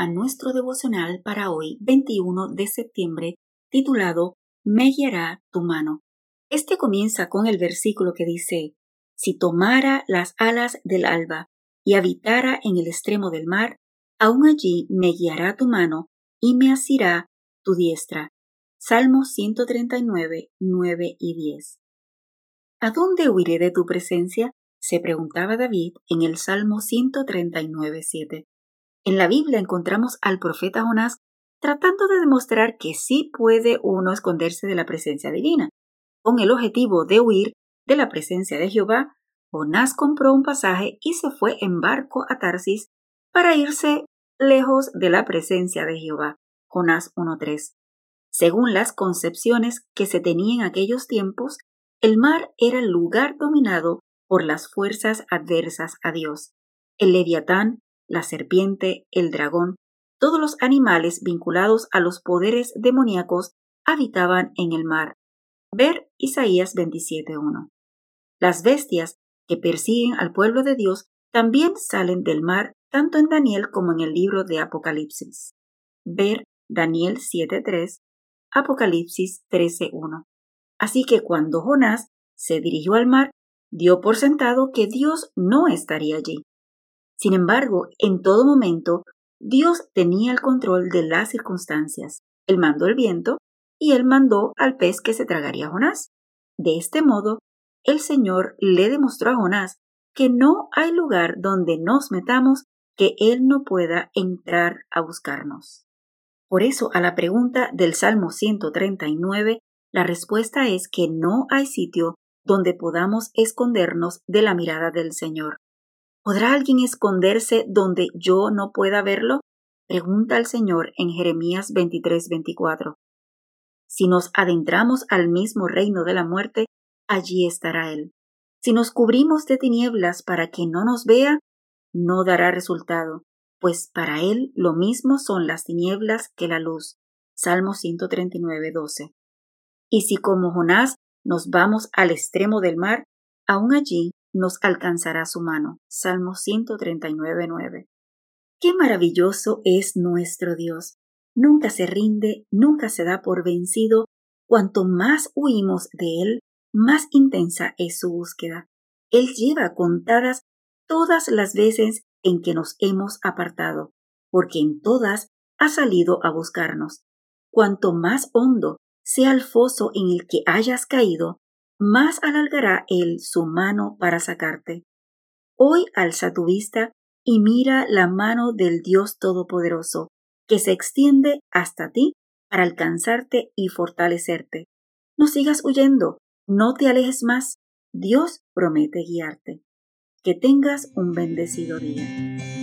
a nuestro devocional para hoy, 21 de septiembre, titulado Me guiará tu mano. Este comienza con el versículo que dice, Si tomara las alas del alba y habitara en el extremo del mar, aún allí me guiará tu mano y me asirá tu diestra. Salmo 139, 9 y 10. ¿A dónde huiré de tu presencia? se preguntaba David en el Salmo 139, 7. En la Biblia encontramos al profeta Jonás tratando de demostrar que sí puede uno esconderse de la presencia divina. Con el objetivo de huir de la presencia de Jehová, Jonás compró un pasaje y se fue en barco a Tarsis para irse lejos de la presencia de Jehová. Jonás 1.3. Según las concepciones que se tenían en aquellos tiempos, el mar era el lugar dominado por las fuerzas adversas a Dios. El leviatán, la serpiente, el dragón, todos los animales vinculados a los poderes demoníacos habitaban en el mar. Ver Isaías 27.1. Las bestias que persiguen al pueblo de Dios también salen del mar tanto en Daniel como en el libro de Apocalipsis. Ver Daniel 7.3, Apocalipsis 13.1. Así que cuando Jonás se dirigió al mar, dio por sentado que Dios no estaría allí. Sin embargo, en todo momento, Dios tenía el control de las circunstancias. Él mandó el viento y él mandó al pez que se tragaría a Jonás. De este modo, el Señor le demostró a Jonás que no hay lugar donde nos metamos que Él no pueda entrar a buscarnos. Por eso, a la pregunta del Salmo 139, la respuesta es que no hay sitio donde podamos escondernos de la mirada del Señor. ¿Podrá alguien esconderse donde yo no pueda verlo? Pregunta el Señor en Jeremías 23:24. Si nos adentramos al mismo reino de la muerte, allí estará Él. Si nos cubrimos de tinieblas para que no nos vea, no dará resultado, pues para Él lo mismo son las tinieblas que la luz. Salmo 139:12. Y si como Jonás nos vamos al extremo del mar, aún allí nos alcanzará su mano. Salmo 139.9. Qué maravilloso es nuestro Dios. Nunca se rinde, nunca se da por vencido. Cuanto más huimos de Él, más intensa es su búsqueda. Él lleva contadas todas las veces en que nos hemos apartado, porque en todas ha salido a buscarnos. Cuanto más hondo sea el foso en el que hayas caído, más alargará él su mano para sacarte. Hoy alza tu vista y mira la mano del Dios Todopoderoso, que se extiende hasta ti para alcanzarte y fortalecerte. No sigas huyendo, no te alejes más, Dios promete guiarte. Que tengas un bendecido día.